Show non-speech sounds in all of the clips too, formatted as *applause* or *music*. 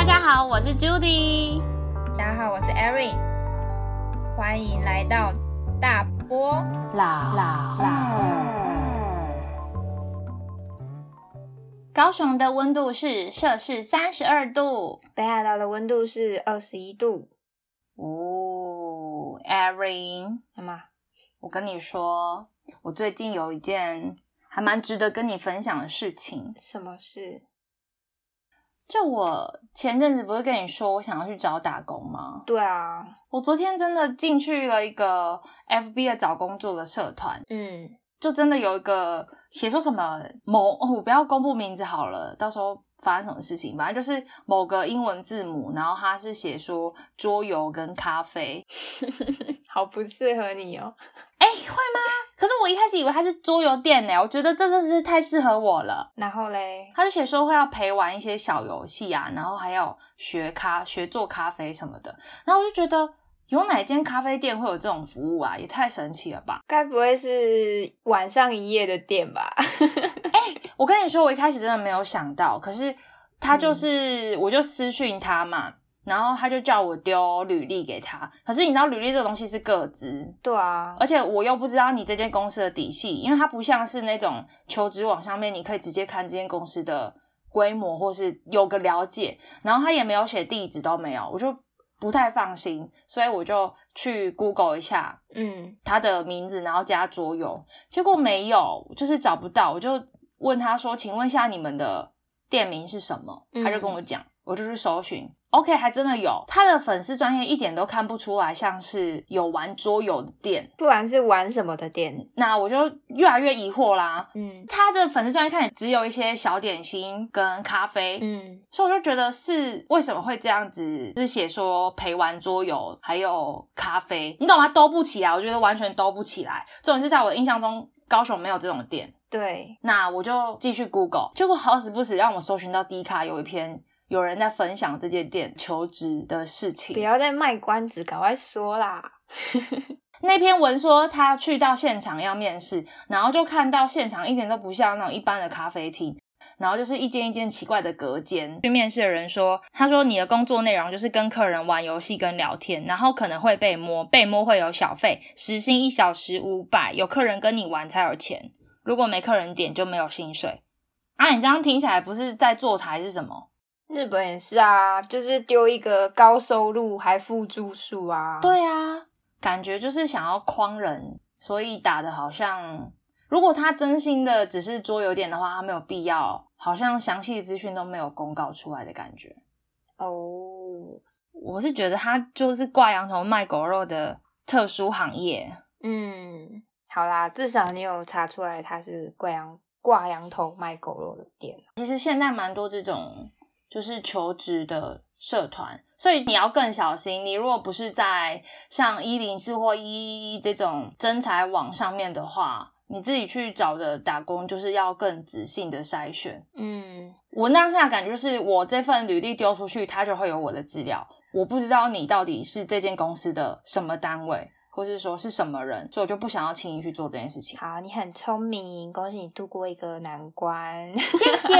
大家好，我是 Judy。大家好，我是 Erin。欢迎来到大波老老二。高雄的温度是摄氏三十二度。北海道的温度是二十一度。哦，Erin，干嘛？我跟你说，我最近有一件还蛮值得跟你分享的事情。什么事？就我前阵子不是跟你说我想要去找打工吗？对啊，我昨天真的进去了一个 FB 的找工作的社团，嗯，就真的有一个写说什么某，哦我不要公布名字好了，到时候发生什么事情，反正就是某个英文字母，然后他是写说桌游跟咖啡，*laughs* 好不适合你哦。哎，会吗？可是我一开始以为他是桌游店呢，我觉得这真是太适合我了。然后嘞，他就写说会要陪玩一些小游戏啊，然后还有学咖学做咖啡什么的，然后我就觉得有哪间咖啡店会有这种服务啊，也太神奇了吧！该不会是晚上营业的店吧？*laughs* 我跟你说，我一开始真的没有想到，可是他就是，我就私讯他嘛，然后他就叫我丢履历给他，可是你知道履历这个东西是个资，对啊，而且我又不知道你这间公司的底细，因为它不像是那种求职网上面，你可以直接看这间公司的规模或是有个了解，然后他也没有写地址都没有，我就不太放心，所以我就去 Google 一下嗯，他的名字，然后加桌游，结果没有，就是找不到，我就问他说：“请问一下你们的店名是什么？”嗯他就跟我讲，我就去搜寻。OK，还真的有，他的粉丝专业一点都看不出来像是有玩桌游的店，不然是玩什么的店？那我就越来越疑惑啦。嗯他的粉丝专业看只有一些小点心跟咖啡，嗯，所以我就觉得是为什么会这样子，就是写说陪玩桌游还有咖啡，你懂吗？兜不起来，我觉得完全兜不起来。这种是在我的印象中，高雄没有这种店。对，那我就继续 Google，结果好死不死让我搜寻到 D 卡有一篇有人在分享这间店求职的事情不。要再卖关子，赶快说啦。*laughs* 那篇文说他去到现场要面试，然后就看到现场一点都不像那种一般的咖啡厅，然后就是一间一间奇怪的隔间。去面试的人说，他说你的工作内容就是跟客人玩游戏跟聊天，然后可能会被摸，被摸会有小费，时薪一小时五百，有客人跟你玩才有钱，如果没客人点就没有薪水。啊，你这样听起来不是在坐台是什么？日本也是啊，就是丢一个高收入还附住宿啊。，对啊，感觉就是想要诓人，所以打的好像，如果他真心的只是桌游店的话，他没有必要，好像详细的资讯都没有公告出来的感觉。哦，我是觉得他就是挂羊头卖狗肉的特殊行业。嗯，好啦，至少你有查出来他是挂羊挂羊头卖狗肉的店。其实现在蛮多这种就是求职的社团，所以你要更小心。你如果不是在像一零四或一一一这种征才网上面的话，你自己去找的打工就是要更仔细的筛选。嗯，我当下感觉就是，我这份履历丢出去，它就会有我的资料。我不知道你到底是这间公司的什么单位，或是说是什么人，所以我就不想要轻易去做这件事情。好，你很聪明，恭喜你度过一个难关。*laughs* 谢谢。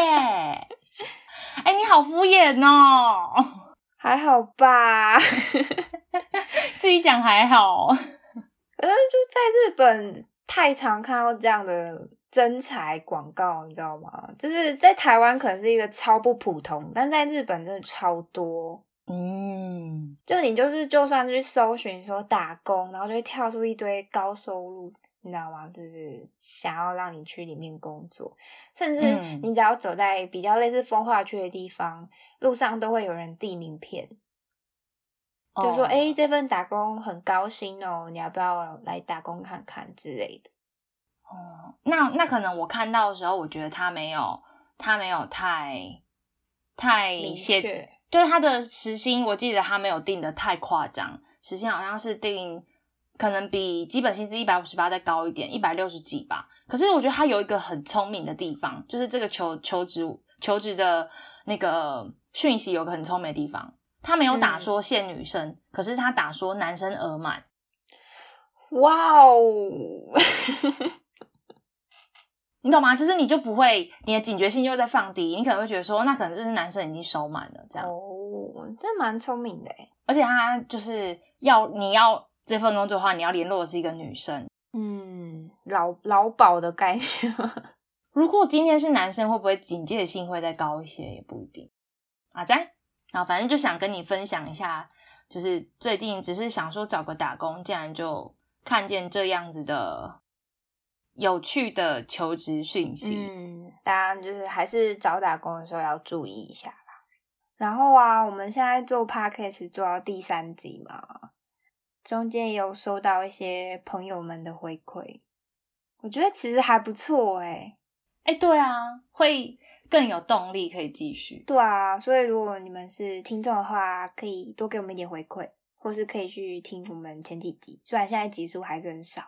哎、你好敷衍哦，还好吧？*laughs* 自己讲还好。*laughs* 可是就在日本太常看到这样的征才广告，你知道吗？就是在台湾可能是一个超不普通，但在日本真的超多。嗯，就你就是就算去搜寻说打工，然后就会跳出一堆高收入，你知道吗？就是想要让你去里面工作，甚至嗯。你只要走在比较类似风化区的地方，路上都会有人递名片，就说：“哦哎、这份打工很高薪哦，你要不要来打工看看之类的哦，那那可能我看到的时候，我觉得他没有，他没有太太明写确？”对他的时薪，我记得他没有定的太夸张，时薪好像是定可能比基本薪资一百五十八再高一点，一百六十几吧。可是我觉得他有一个很聪明的地方，就是这个求求职求职的那个讯息有个很聪明的地方，他没有打嗯说限女生，可是他打说男生额满。哇哦！你懂吗？就是你就不会，你的警觉性就会在放低，你可能会觉得说，那可能这是男生已经收满了这样。哦，这蛮聪明的哎。而且他就是要你要这份工作的话，你要联络的是一个女生。嗯，劳劳保的概念。*laughs* 如果今天是男生，会不会警戒性会再高一些？也不一定。啊，在，然后反正就想跟你分享一下，就是最近只是想说找个打工，竟然就看见这样子的有趣的求职讯息。嗯，当然就是还是找打工的时候要注意一下啦。然后啊，我们现在做 podcast 做到第三集嘛，中间也有收到一些朋友们的回馈，我觉得其实还不错哎。哎，对啊，会更有动力可以继续。对啊，所以如果你们是听众的话，可以多给我们一点回馈，或是可以去听我们前几集。虽然现在集数还是很少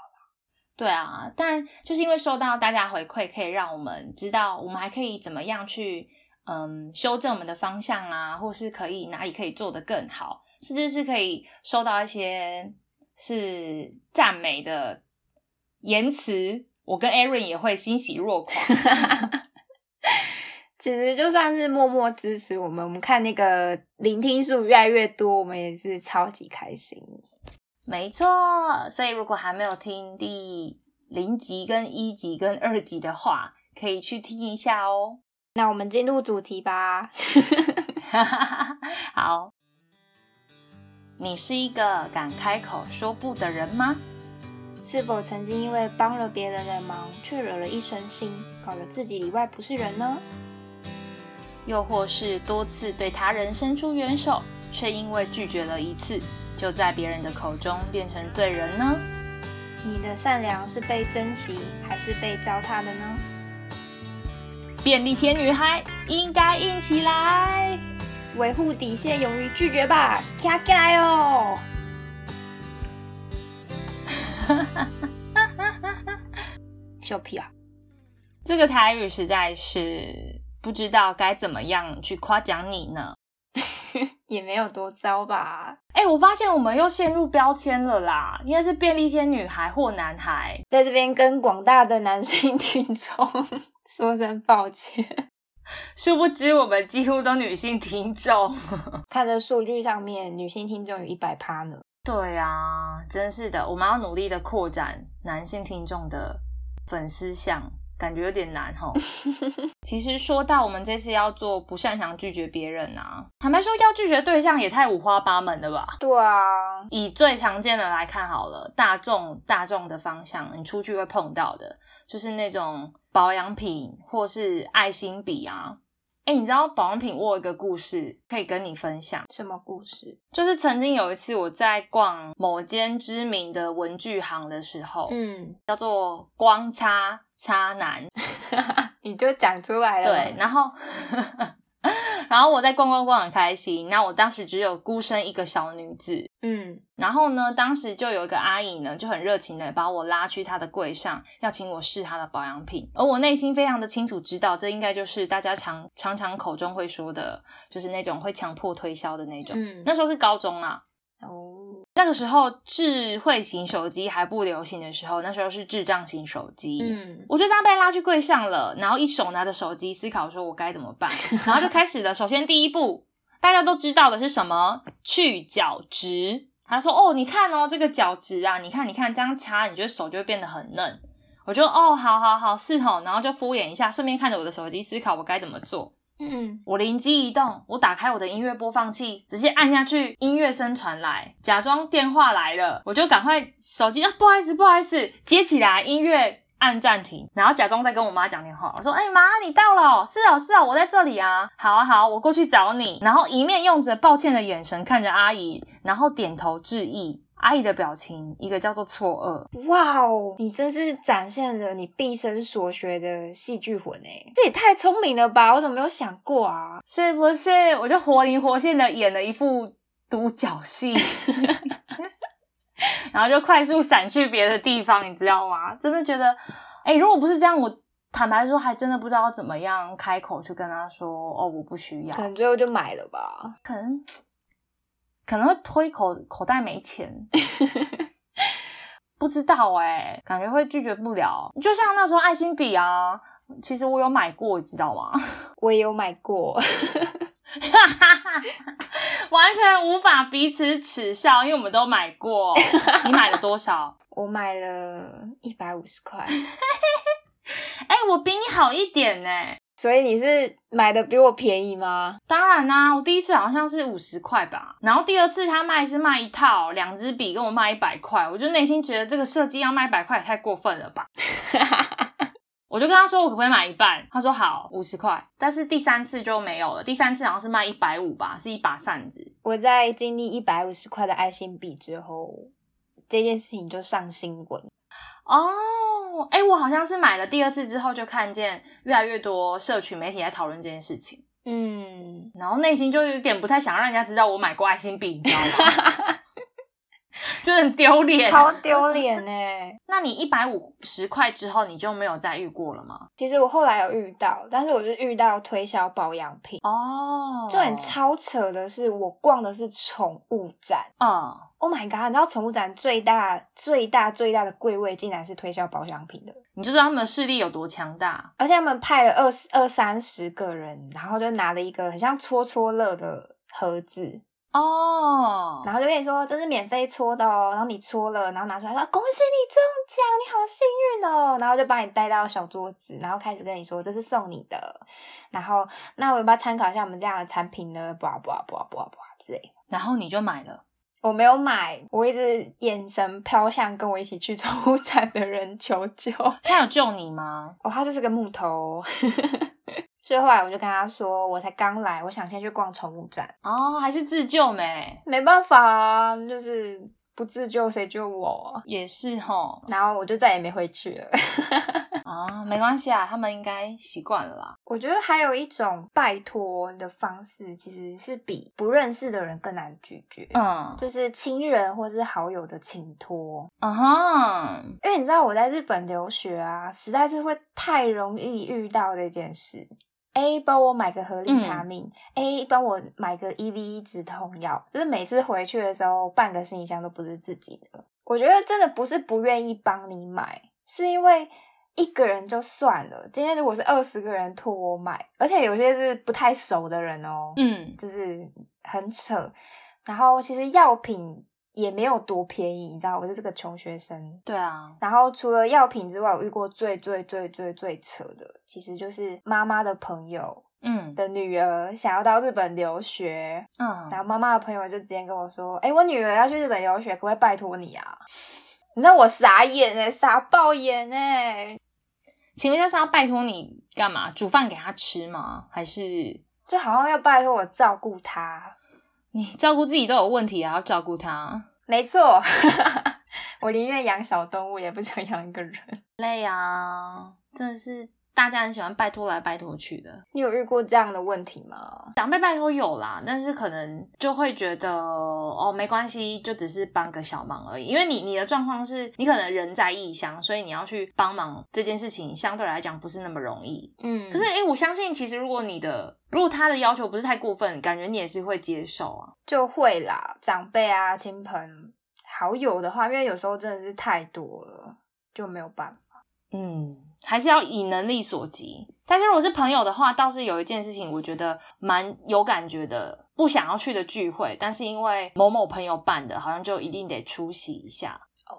对啊，但就是因为收到大家回馈，可以让我们知道我们还可以怎么样去嗯修正我们的方向啊，或是可以哪里可以做得更好，甚至是可以收到一些是赞美的言辞。我跟 Aaron 也会欣喜若狂 *laughs* *laughs* 其实就算是默默支持我们，我们看那个聆听数越来越多，我们也是超级开心。没错，所以如果还没有听第零集、跟一集、跟二集的话，可以去听一下哦。*laughs* 那我们进入主题吧。*laughs* 好，你是一个敢开口说不的人吗？是否曾经因为帮了别人的忙，却惹了一身腥，搞得自己里外不是人呢？又或是多次对他人伸出援手，却因为拒绝了一次，就在别人的口中变成罪人呢？你的善良是被珍惜，还是被糟蹋的呢？便利贴女孩应该硬起来，维护底线，勇于拒绝吧，起来哦！*laughs* 笑屁啊！这个台语实在是不知道该怎么样去夸奖你呢，也没有多糟吧？哎，我发现我们又陷入标签了啦，应该是便利贴女孩或男孩，在这边跟广大的男性 *laughs* 听众说声抱歉。殊不知我们几乎都女性听众，*laughs* 看着数据上面，女性听众有一百趴呢。对啊，真是的，我们要努力的扩展男性听众的粉丝项，感觉有点难哈。其实说到我们这次要做不擅长拒绝别人啊，坦白说要拒绝对象也太五花八门了吧？对啊，以最常见的来看好了，大众大众的方向，你出去会碰到的，就是那种保养品或是爱心笔啊。哎，你知道保养品？我有一个故事可以跟你分享。什么故事？就是曾经有一次我在逛某间知名的文具行的时候，嗯，叫做光擦擦男，*laughs* 你就讲出来了。对，然后。*laughs* 然后我在逛逛逛很开心，那我当时只有孤身一个小女子，嗯，然后呢，当时就有一个阿姨呢，就很热情的把我拉去她的柜上，要请我试她的保养品，而我内心非常的清楚知道，这应该就是大家常常常口中会说的，就是那种会强迫推销的那种，嗯，那时候是高中啊。哦，那个时候智慧型手机还不流行的时候，那时候是智障型手机。嗯，我就这样被拉去柜上了，然后一手拿着手机，思考说我该怎么办，*laughs* 然后就开始了。首先第一步，大家都知道的是什么？去角质。他说：“哦，你看哦，这个角质啊，你看，你看，这样擦，你觉得手就会变得很嫩。”我就哦，好好好，是吼，然后就敷衍一下，顺便看着我的手机，思考我该怎么做。嗯，我灵机一动，我打开我的音乐播放器，直接按下去，音乐声传来，假装电话来了，我就赶快手机啊，不好意思，不好意思，接起来，音乐按暂停，然后假装在跟我妈讲电话，我说，哎妈，你到了，是啊是啊，我在这里啊，好啊好，我过去找你，然后一面用着抱歉的眼神看着阿姨，然后点头致意。阿姨的表情，一个叫做错愕。哇哦，你真是展现了你毕生所学的戏剧魂哎！这也太聪明了吧！我怎么没有想过啊？是不是？我就活灵活现的演了一副独角戏，*laughs* 然后就快速闪去别的地方，你知道吗？真的觉得，哎，如果不是这样，我坦白说，还真的不知道怎么样开口去跟他说哦，我不需要。可能最后就买了吧？可能。可能会推口口袋没钱，*laughs* 不知道哎、感觉会拒绝不了。就像那时候爱心笔啊，其实我有买过，你知道吗？我也有买过，*laughs* 完全无法彼此耻笑，因为我们都买过。*laughs* 你买了多少？我买了一百五十块，哎、我比你好一点呢、所以你是买的比我便宜吗？当然啦、我第一次好像是五十块吧，然后第二次他卖是卖一套两支笔，跟我卖一百块，我就内心觉得这个设计要卖一百块也太过分了吧。*laughs* 我就跟他说我可不可以买一半，他说好五十块，但是第三次就没有了，第三次好像是卖一百五吧，是一把扇子。我在经历一百五十块的爱心笔之后，这件事情就上新闻。哦，哎，我好像是买了第二次之后，就看见越来越多社群媒体在讨论这件事情，嗯，然后内心就有点不太想让人家知道我买过爱心笔，你知道吗？*laughs* 就很丢脸。超丢脸哎！那你一百五十块之后，你就没有再遇过了吗？其实我后来有遇到，但是我就遇到推销保养品。哦，就很超扯的是，我逛的是宠物展。嗯，Oh my god！你知道宠物展最大、最大、最大的柜位竟然是推销保养品的，你就知道他们的势力有多强大。而且他们派了二二三十个人，然后就拿了一个很像戳戳乐的盒子，哦，然后就跟你说这是免费戳的哦，然后你戳了，然后拿出来说恭喜你中奖，你好幸运哦，然后就把你带到小桌子，然后开始跟你说这是送你的，然后那我要不要参考一下我们这样的产品呢？blah blah blah blah blah 之类的。然后你就买了。我没有买，我一直眼神飘向跟我一起去宠物展的人求救。他有救你吗？哦，他就是个木头。*laughs* 所以后来我就跟他说，我才刚来，我想先去逛宠物展。哦，还是自救没？没办法啊，就是不自救谁救我啊？也是吼。然后我就再也没回去了。啊，*laughs* 没关系啊，他们应该习惯了啦。我觉得还有一种拜托的方式，其实是比不认识的人更难拒绝。嗯就是亲人或是好友的请托，嗯哼，因为你知道我在日本留学啊，实在是会太容易遇到的一件事。A 帮我买个合理他命、a 帮我买个 EVE 止痛药，就是每次回去的时候，半个行李箱都不是自己的。我觉得真的不是不愿意帮你买，是因为一个人就算了。今天如果是二十个人托我买，而且有些是不太熟的人哦，嗯，就是很扯。然后其实药品也没有多便宜，你知道，我就是个穷学生。对啊，然后除了药品之外，我遇过最最最最最扯的，其实就是妈妈的朋友嗯的女儿想要到日本留学，嗯然嗯，后妈妈的朋友就直接跟我说：“哎，我女儿要去日本留学，可不可以拜托你啊？”你知道我傻眼哎、傻爆眼哎、请问一下是要拜托你干嘛？煮饭给她吃吗？还是就好像要拜托我照顾她。你照顾自己都有问题，啊要照顾他？没错，*laughs* 我宁愿养小动物，也不想养一个人。累啊，真的是大家很喜欢拜托来拜托去的。你有遇过这样的问题吗？长辈拜托有啦，但是可能就会觉得哦没关系，就只是帮个小忙而已。因为你你的状况是你可能人在异乡，所以你要去帮忙这件事情，相对来讲不是那么容易。嗯，可是诶、我相信其实如果你的如果他的要求不是太过分，感觉你也是会接受啊。就会啦，长辈啊、亲朋好友的话，因为有时候真的是太多了，就没有办法。嗯，还是要以能力所及。但是如果是朋友的话，倒是有一件事情，我觉得蛮有感觉的，不想要去的聚会，但是因为某某朋友办的，好像就一定得出席一下。哦，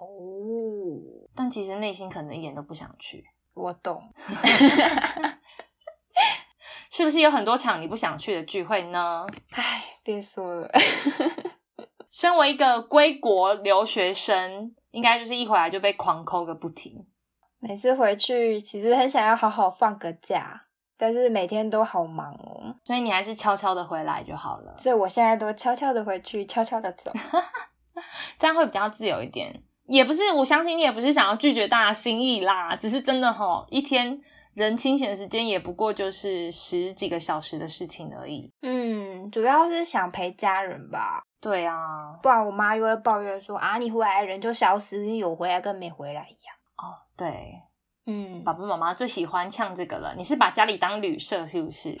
但其实内心可能一点都不想去，我懂。*laughs* *laughs* 是不是有很多场你不想去的聚会呢？唉，别说了。*laughs* 身为一个归国留学生，应该就是一回来就被狂抠个不停。每次回去，其实很想要好好放个假，但是每天都好忙哦，所以你还是悄悄的回来就好了，所以我现在都悄悄的回去，悄悄的走。*laughs* 这样会比较自由一点。也不是，我相信你也不是想要拒绝大家心意啦，只是真的吼，一天人清闲的时间也不过就是十几个小时的事情而已。嗯，主要是想陪家人吧，对啊，不然我妈又会抱怨说啊，你回来人就消失，你有回来跟没回来一样。哦，对，嗯，爸爸妈妈最喜欢呛这个了。你是把家里当旅社是不是？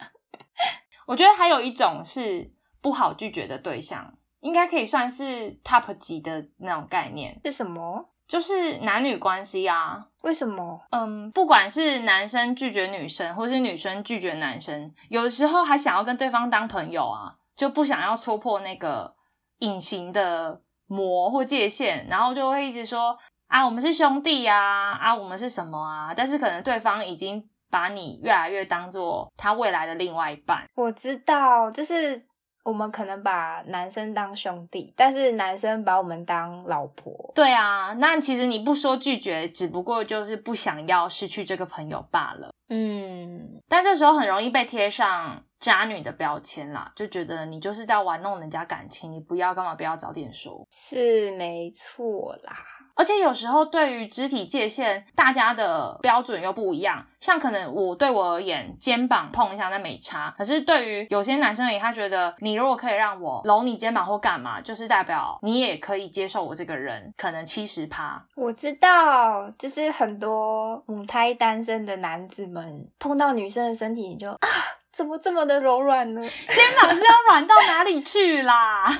*laughs* 我觉得还有一种是不好拒绝的对象，应该可以算是 top 级的那种概念，是什么？就是男女关系啊。为什么？嗯，不管是男生拒绝女生，或是女生拒绝男生，有的时候还想要跟对方当朋友啊，就不想要戳破那个隐形的膜或界限，然后就会一直说啊，我们是兄弟呀，啊，我们是什么啊？但是可能对方已经把你越来越当做他未来的另外一半。我知道，就是我们可能把男生当兄弟，但是男生把我们当老婆。对啊，那其实你不说拒绝，只不过就是不想要失去这个朋友罢了。嗯，但这时候很容易被贴上渣女的标签啦，就觉得你就是在玩弄人家感情，你不要干嘛不要早点说。是没错啦。而且有时候对于肢体界限，大家的标准又不一样。像可能我对我而言，肩膀碰一下那没差，可是对于有些男生而言，他觉得你如果可以让我搂你肩膀或干嘛，就是代表你也可以接受我这个人，可能七十趴。我知道，就是很多母胎单身的男子们碰到女生的身体，你就啊，怎么这么的柔软呢？肩膀是要软到哪里去啦？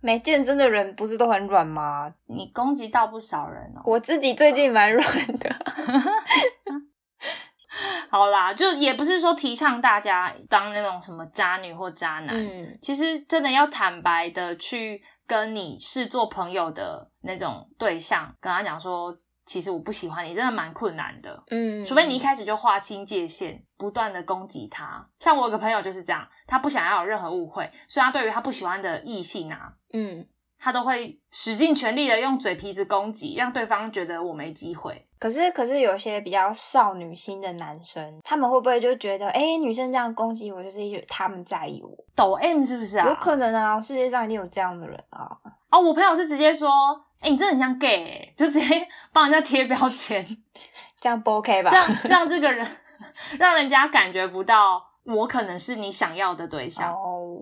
没健身的人不是都很软吗？你攻击到不少人哦。我自己最近蛮软的。*laughs* 好啦，就也不是说提倡大家当那种什么渣女或渣男，嗯，其实真的要坦白的去跟你是做朋友的那种对象，跟他讲说，其实我不喜欢你，真的蛮困难的。嗯，除非你一开始就划清界限，不断的攻击他。像我有个朋友就是这样，他不想要有任何误会，所以他对于他不喜欢的异性啊，嗯，他都会使尽全力的用嘴皮子攻击，让对方觉得我没机会。可是可是有些比较少女心的男生，他们会不会就觉得，哎、女生这样攻击我，就是因为他们在意我？抖 M 是不是啊？有可能啊，世界上一定有这样的人啊。哦，我朋友是直接说，哎、你真的很像 gay，、欸、就直接 *laughs* 帮人家贴标签，*laughs* 这样不 OK 吧？让让这个人让人家感觉不到我可能是你想要的对象。哦，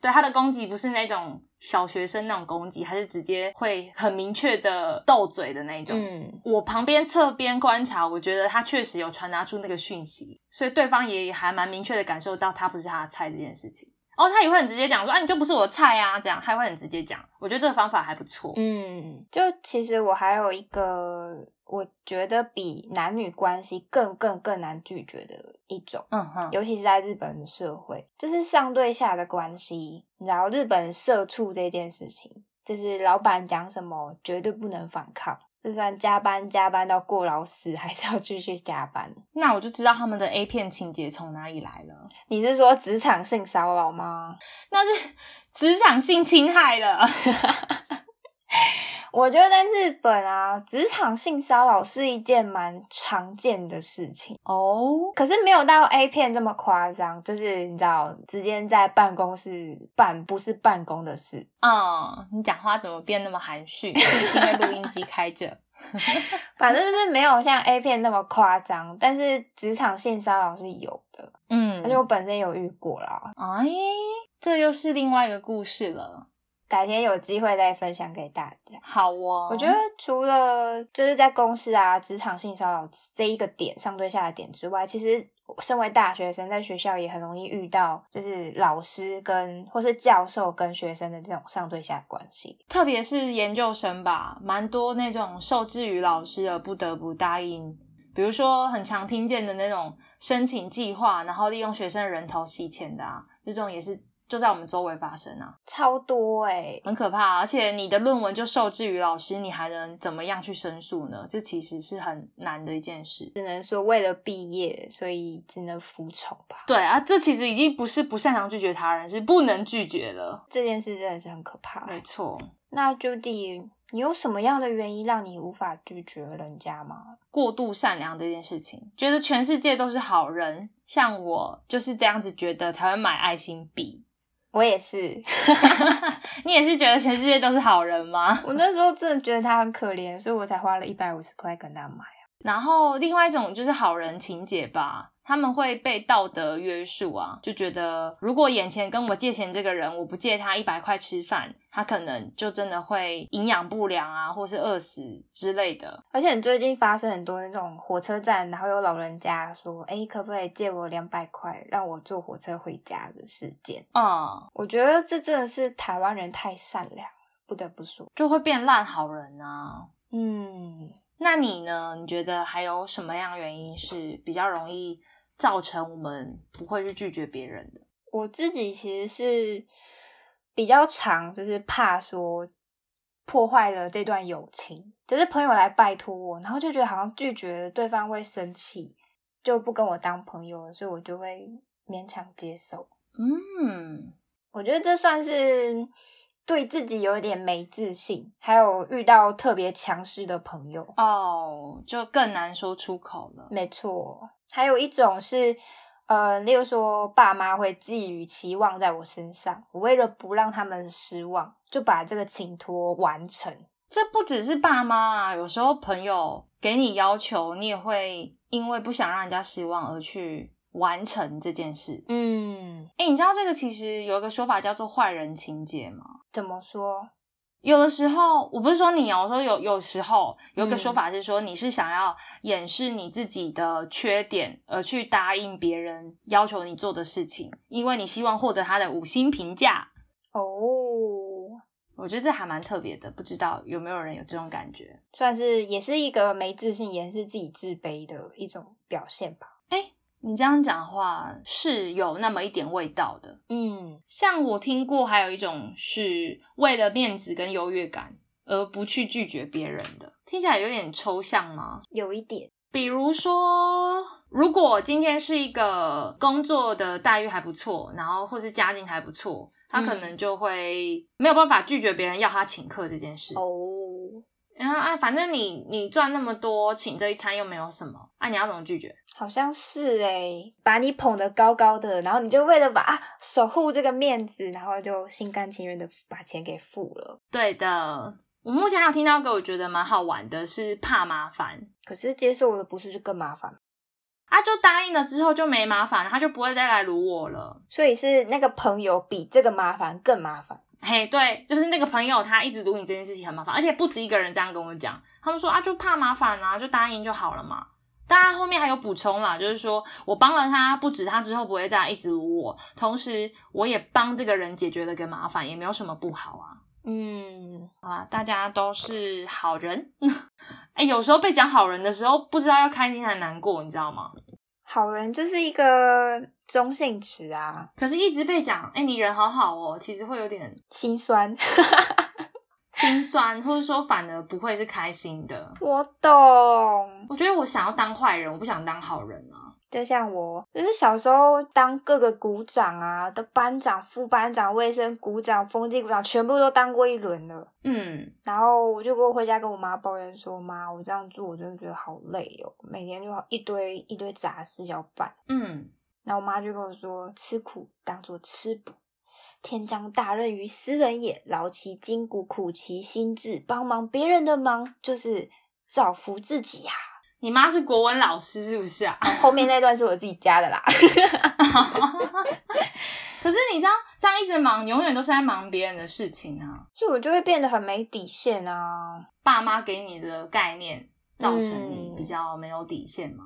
对他的攻击不是那种小学生那种攻击，还是直接会很明确的斗嘴的那种。嗯，我旁边侧边观察，我觉得他确实有传达出那个讯息，所以对方也还蛮明确的感受到他不是他的菜这件事情。哦，他也会很直接讲说，啊，你就不是我的菜啊，这样他也会很直接讲。我觉得这个方法还不错。嗯，就其实我还有一个，我觉得比男女关系更更更难拒绝的一种，嗯哼，尤其是在日本的社会，就是上对下的关系。你知道日本社畜这件事情，就是老板讲什么绝对不能反抗，就算加班加班到过劳死，*laughs* 还是要继续加班。那我就知道他们的 A 片情节从哪里来了，你是说职场性骚扰吗？那是 *laughs* 职场性侵害了。*laughs* 我觉得在日本啊，职场性骚扰是一件蛮常见的事情。哦，可是没有到 A 片这么夸张，就是你知道，直接在办公室办不是办公的事。嗯，你讲话怎么变那么含蓄？是不是因为录音机开着？*laughs* 反正就是没有像 A 片那么夸张，但是职场性骚扰是有的，嗯而且我本身有遇过啦。哎，这又是另外一个故事了。改天有机会再分享给大家。好哦，我觉得除了就是在公司啊，职场性骚扰这一个点上对下的点之外，其实身为大学生，在学校也很容易遇到，就是老师跟或是教授跟学生的这种上对下关系。特别是研究生吧，蛮多那种受制于老师而不得不答应，比如说很常听见的那种申请计划，然后利用学生的人头洗钱的啊，这种也是就在我们周围发生啊，超多哎、很可怕。而且你的论文就受制于老师，你还能怎么样去申诉呢？这其实是很难的一件事。只能说为了毕业，所以只能服从吧。对啊，这其实已经不是不擅长拒绝他人，是不能拒绝了。这件事真的是很可怕。没错，那 Judy，你有什么样的原因让你无法拒绝人家吗？过度善良这件事情，觉得全世界都是好人，像我就是这样子觉得才会买爱心笔。我也是，*laughs* 你也是觉得全世界都是好人吗？我那时候真的觉得他很可怜，所以我才花了一百五十块跟他买。然后另外一种就是好人情节吧，他们会被道德约束啊，就觉得如果眼前跟我借钱这个人，我不借他一百块吃饭，他可能就真的会营养不良啊，或是饿死之类的。而且最近发生很多那种火车站，然后有老人家说：“哎，可不可以借我两百块，让我坐火车回家？”的事件。嗯，我觉得这真的是台湾人太善良，不得不说，就会变烂好人啊。嗯，那你呢？你觉得还有什么样原因是比较容易？造成我们不会去拒绝别人的。我自己其实是比较常，就是怕说破坏了这段友情，只是朋友来拜托我，然后就觉得好像拒绝对方会生气，就不跟我当朋友了，所以我就会勉强接受。嗯，我觉得这算是对自己有点没自信，还有遇到特别强势的朋友哦，就更难说出口了。没错。还有一种是，呃，例如说，爸妈会寄予期望在我身上，我为了不让他们失望，就把这个请托完成。这不只是爸妈啊，有时候朋友给你要求，你也会因为不想让人家失望而去完成这件事。嗯，哎，你知道这个其实有一个说法叫做坏人情节吗？怎么说？有的时候，我不是说你哦，我说有有时候有一个说法是说，你是想要掩饰你自己的缺点，而去答应别人要求你做的事情，因为你希望获得他的五星评价。哦，我觉得这还蛮特别的，不知道有没有人有这种感觉？算是也是一个没自信、掩饰自己自卑的一种表现吧。哎。你这样讲话是有那么一点味道的，嗯，像我听过，还有一种是为了面子跟优越感而不去拒绝别人的，听起来有点抽象吗？有一点，比如说，如果今天是一个工作的待遇还不错，然后或是家境还不错，他可能就会没有办法拒绝别人要他请客这件事哦。然后啊，反正你你赚那么多，请这一餐又没有什么，啊，你要怎么拒绝？好像是哎，把你捧得高高的，然后你就为了把啊守护这个面子，然后就心甘情愿的把钱给付了。对的，我目前还有听到个我觉得蛮好玩的，是怕麻烦，可是接受的不是就更麻烦？啊，就答应了之后就没麻烦了，他就不会再来撸我了。所以是那个朋友比这个麻烦更麻烦。嘿，对，就是那个朋友，他一直撸你这件事情很麻烦，而且不止一个人这样跟我讲。他们说啊，就怕麻烦啊，就答应就好了嘛。当然后面还有补充啦，就是说我帮了他，不止他之后不会再一直撸我，同时我也帮这个人解决了个麻烦，也没有什么不好啊。嗯，啊，大家都是好人。*laughs* 哎，有时候被讲好人的时候，不知道要开心还是难过，你知道吗？好人就是一个中性词啊，可是一直被讲，哎，你人好好哦，其实会有点心酸，心酸，*laughs* 或者说反而不会是开心的。我懂，我觉得我想要当坏人，我不想当好人啊。就像我，就是小时候当各个股长啊的班长、副班长、卫生股长、风纪股长，全部都当过一轮了。嗯，然后我就跟我回家跟我妈抱怨说：“妈，我这样做我真的觉得好累哦，每天就一堆一堆杂事要办。”嗯，然后我妈就跟我说：“吃苦当做吃补，天将大任于斯人也，劳其筋骨，苦其心志，帮忙别人的忙就是造福自己呀。*laughs* ”你妈是国文老师是不是啊？*laughs* 后面那段是我自己加的啦。*laughs* 可是你知道，这样一直忙，永远都是在忙别人的事情啊，所以我就会变得很没底线啊。爸妈给你的概念，造成你比较没有底线吗？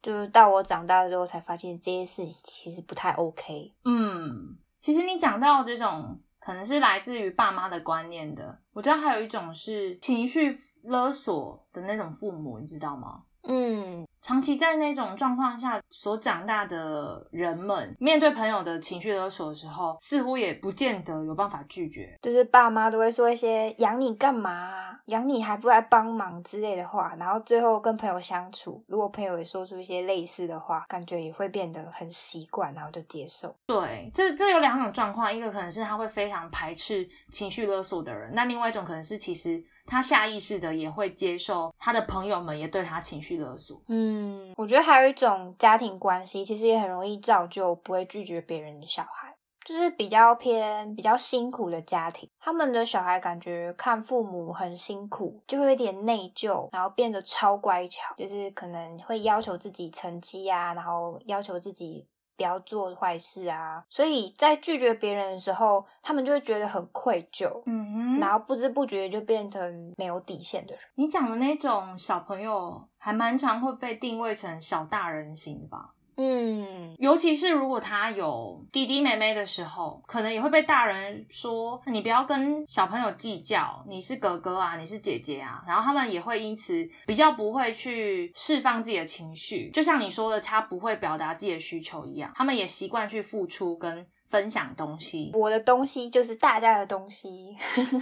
就是到我长大之后，才发现这些事情其实不太 OK。嗯，其实你讲到这种，可能是来自于爸妈的观念的。我觉得还有一种是情绪勒索的那种父母，你知道吗？嗯，长期在那种状况下所长大的人们，面对朋友的情绪勒索的时候，似乎也不见得有办法拒绝。就是爸妈都会说一些“养你干嘛？养你还不来帮忙”之类的话，然后最后跟朋友相处，如果朋友也说出一些类似的话，感觉也会变得很习惯，然后就接受。对，这这有两种状况，一个可能是他会非常排斥情绪勒索的人，那另外一种可能是其实。他下意识的也会接受他的朋友们也对他情绪勒索。嗯，我觉得还有一种家庭关系，其实也很容易造就不会拒绝别人的小孩。就是比较偏比较辛苦的家庭，他们的小孩感觉看父母很辛苦，就会有点内疚，然后变得超乖巧，就是可能会要求自己成绩啊，然后要求自己不要做坏事啊，所以在拒绝别人的时候，他们就会觉得很愧疚，嗯哼，然后不知不觉就变成没有底线的人。你讲的那种小朋友，还蛮常会被定位成小大人型吧？嗯，尤其是如果他有弟弟妹妹的时候，可能也会被大人说你不要跟小朋友计较，你是哥哥啊，你是姐姐啊，然后他们也会因此比较不会去释放自己的情绪，就像你说的，他不会表达自己的需求一样，他们也习惯去付出跟分享东西。我的东西就是大家的东西。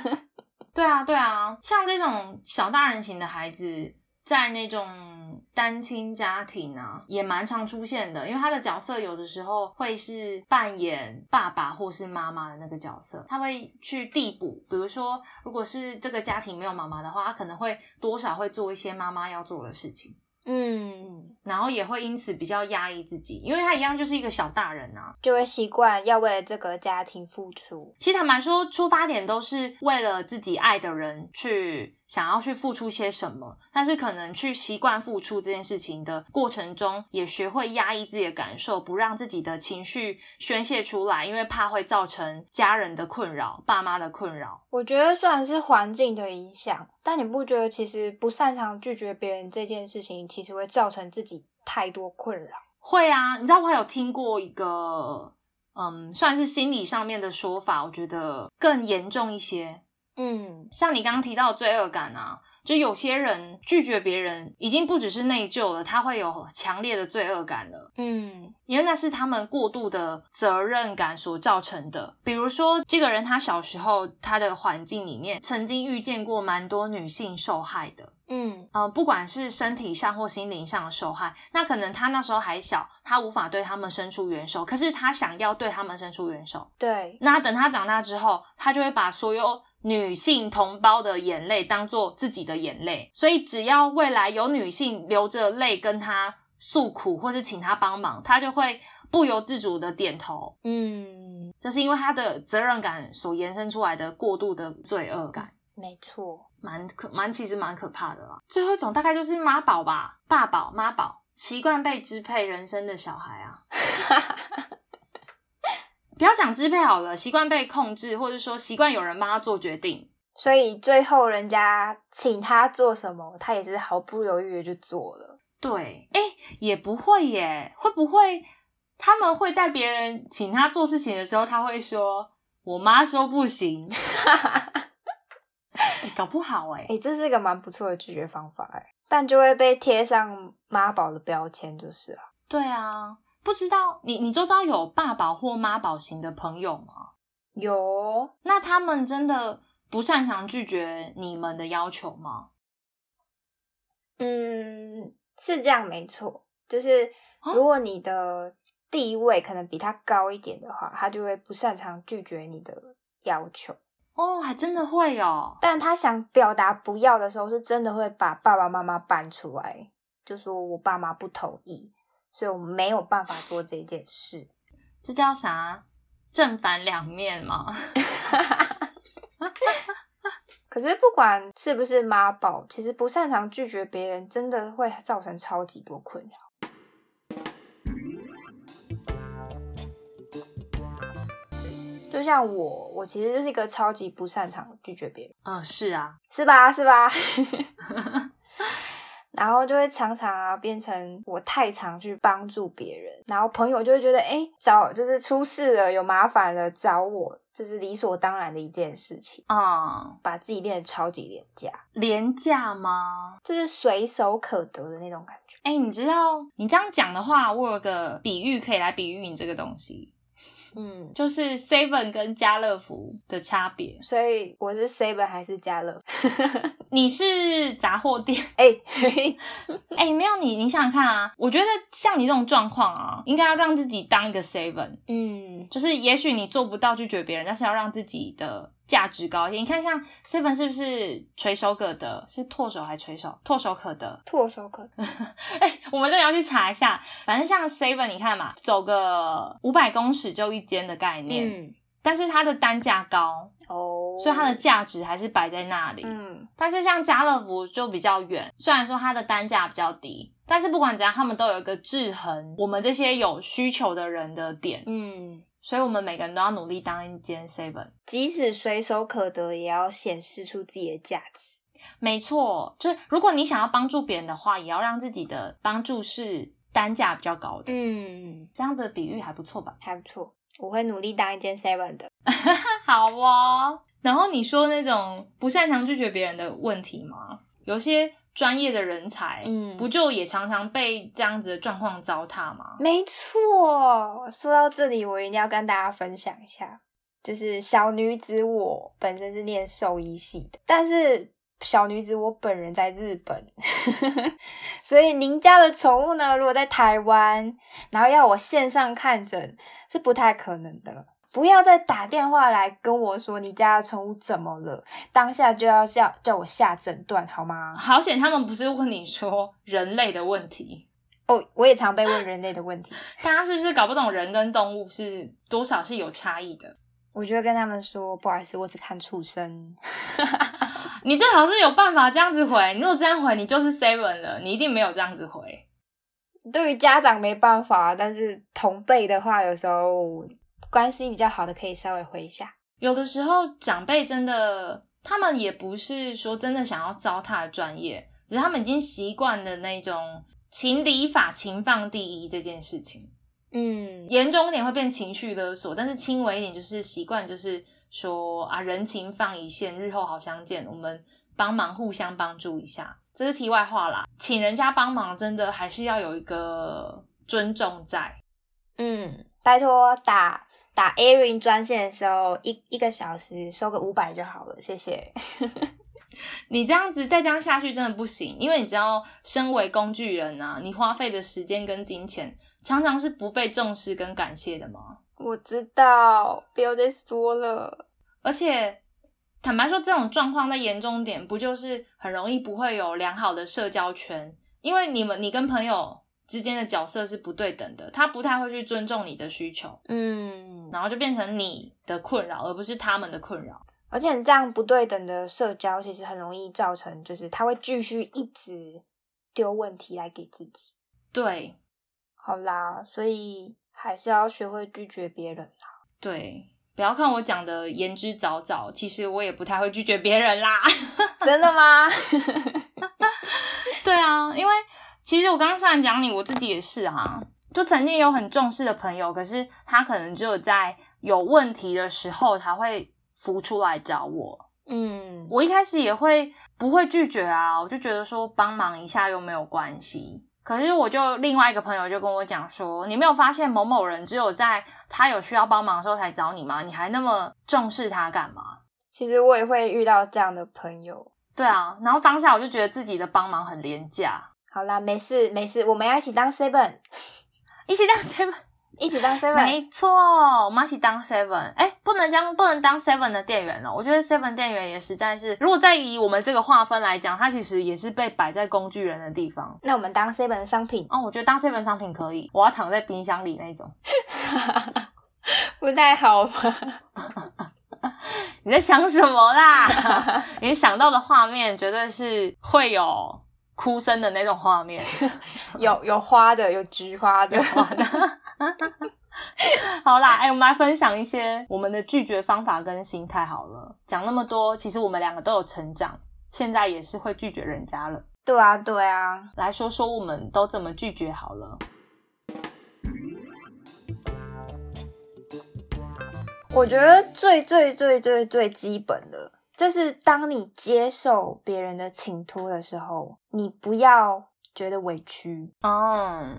*laughs* 对啊，对啊，像这种小大人型的孩子，在那种单亲家庭啊，也蛮常出现的。因为他的角色有的时候会是扮演爸爸或是妈妈的那个角色，他会去递补。比如说，如果是这个家庭没有妈妈的话，他可能会多少会做一些妈妈要做的事情，嗯，然后也会因此比较压抑自己，因为他一样就是一个小大人啊。就会习惯要为了这个家庭付出。其实坦白说，出发点都是为了自己爱的人去想要去付出些什么，但是可能去习惯付出这件事情的过程中，也学会压抑自己的感受，不让自己的情绪宣泄出来，因为怕会造成家人的困扰、爸妈的困扰。我觉得虽然是环境的影响，但你不觉得其实不擅长拒绝别人这件事情，其实会造成自己太多困扰？会啊，你知道我有听过一个，嗯，算是心理上面的说法，我觉得更严重一些。嗯像你刚刚提到的罪恶感啊，就有些人拒绝别人，已经不只是内疚了，他会有强烈的罪恶感了。嗯因为那是他们过度的责任感所造成的。比如说，这个人他小时候他的环境里面曾经遇见过蛮多女性受害的，嗯嗯、不管是身体上或心灵上的受害，那可能他那时候还小，他无法对他们伸出援手，可是他想要对他们伸出援手。对，那等他长大之后，他就会把所有女性同胞的眼泪当做自己的眼泪，所以只要未来有女性流着泪跟他诉苦，或是请他帮忙，他就会不由自主的点头。嗯，这是因为他的责任感所延伸出来的过度的罪恶感，没错。蛮可蛮其实蛮可怕的啦。最后一种大概就是妈宝吧，爸宝、妈宝，习惯被支配人生的小孩啊。*laughs* 不要讲支配好了，习惯被控制，或者说习惯有人帮他做决定。所以最后人家请他做什么，他也是毫不犹豫的就做了。对，哎，也不会耶，会不会他们会在别人请他做事情的时候，他会说“我妈说不行”，*laughs* 诶搞不好哎哎、，这是一个蛮不错的拒绝方法哎，但就会被贴上妈宝的标签，就是啊。对啊，不知道你你周遭有爸宝或妈宝型的朋友吗？有，那他们真的不擅长拒绝你们的要求吗？嗯，是这样没错。就是哦如果你的地位可能比他高一点的话，他就会不擅长拒绝你的要求。哦，还真的会哦。但他想表达不要的时候，是真的会把爸爸妈妈搬出来，就说我爸妈不同意，所以我没有办法做这件事。这叫啥？正反两面吗？*laughs* 可是不管是不是妈宝，其实不擅长拒绝别人，真的会造成超级多困扰。就像我，我其实就是一个超级不擅长拒绝别人，嗯，是啊，是吧？是吧？*laughs* 然后就会常常啊变成我太常去帮助别人，然后朋友就会觉得，哎，找就是出事了，有麻烦了找我，这是理所当然的一件事情，嗯，把自己变得超级廉价，廉价吗？就是随手可得的那种感觉。哎、你知道你这样讲的话，我有个比喻可以来比喻你这个东西，嗯，就是 Seven 跟家乐福的差别。所以我是 Seven 还是家乐？*laughs* 你是杂货店，*laughs* 哎、哎、没有你，你想想看啊，我觉得像你这种状况啊，应该要让自己当一个 Seven，嗯就是也许你做不到拒绝别人，但是要让自己的价值高一些。你看，像 Seven 是不是垂手可得？是唾手还垂手？唾手可得。唾手可得。*laughs* 哎，我们这要去查一下。反正像 Seven，你看嘛，走个五百公尺就一间的概念。嗯。但是它的单价高哦，所以它的价值还是摆在那里。嗯。但是像家乐福就比较远，虽然说它的单价比较低，但是不管怎样，他们都有一个制衡我们这些有需求的人的点。嗯。所以我们每个人都要努力当一间 Seven，即使随手可得，也要显示出自己的价值。没错，就是如果你想要帮助别人的话，也要让自己的帮助是单价比较高的。嗯，这样的比喻还不错吧？还不错，我会努力当一间 Seven 的。*laughs* 好哦。然后你说那种不擅长拒绝别人的问题吗？有些。专业的人才，嗯，不就也常常被这样子的状况糟蹋吗？没错，说到这里，我一定要跟大家分享一下，就是小女子我本身是念兽医系的，但是小女子我本人在日本，*laughs* 所以您家的宠物呢，如果在台湾，然后要我线上看诊，是不太可能的。不要再打电话来跟我说你家的宠物怎么了，当下就要叫叫我下诊断好吗？好险，他们不是问你说人类的问题哦，我也常被问人类的问题。大家是不是搞不懂人跟动物是多少是有差异的？*laughs* 我就会跟他们说，不好意思，我只看畜生。*laughs* 你最好是有办法这样子回，你如果这样回，你就是 seven 了，你一定没有这样子回。*laughs* 对于家长没办法，但是同辈的话，有时候。关系比较好的可以稍微回一下。有的时候长辈真的，他们也不是说真的想要糟蹋专业，只是他们已经习惯了那种情理法情放第一这件事情。嗯，严重一点会变情绪勒索，但是轻微一点就是习惯，就是说啊人情放一线，日后好相见，我们帮忙互相帮助一下。这是题外话啦，请人家帮忙真的还是要有一个尊重在。嗯，拜托打。打 Airing 专线的时候，一一个小时收个五百就好了，谢谢。*laughs* 你这样子再这样下去真的不行，因为你知道，身为工具人啊，你花费的时间跟金钱常常是不被重视跟感谢的吗？我知道，不要再说了。而且坦白说，这种状况的严重点，不就是很容易不会有良好的社交圈？因为你们，你跟朋友。之间的角色是不对等的，他不太会去尊重你的需求，嗯，然后就变成你的困扰，而不是他们的困扰。而且这样不对等的社交，其实很容易造成，就是他会继续一直丢问题来给自己。对，好啦，所以还是要学会拒绝别人啦。对，不要看我讲的言之凿凿，其实我也不太会拒绝别人啦。真的吗？*laughs* 对啊，因为。其实我刚刚虽然讲你，我自己也是啊，就曾经有很重视的朋友，可是他可能只有在有问题的时候才会浮出来找我。嗯，我一开始也会不会拒绝啊，我就觉得说帮忙一下又没有关系。可是我就另外一个朋友就跟我讲说，你没有发现某某人只有在他有需要帮忙的时候才找你吗？你还那么重视他干嘛？其实我也会遇到这样的朋友。对啊，然后当下我就觉得自己的帮忙很廉价。好啦，没事没事，我们要一起当 seven，*laughs* 一起当 seven，一起当 *laughs* seven，没错，我们一起当 seven。哎，不能将不能当 seven 的店员了，我觉得 seven 店员也实在是，如果再以我们这个划分来讲，它其实也是被摆在工具人的地方。那我们当 seven 的商品哦，我觉得当 seven 商品可以，我要躺在冰箱里那种，*laughs* 不太好吧？你在想什么啦？你想到的画面绝对是会有。哭声的那种画面，*laughs* 有有花的，有菊花的。*laughs* 好啦，哎，我们来分享一些我们的拒绝方法跟心态。好了，讲那么多，其实我们两个都有成长，现在也是会拒绝人家了。对啊，对啊，来说说我们都怎么拒绝好了。我觉得最最最最最基本的。就是当你接受别人的请托的时候，你不要觉得委屈哦，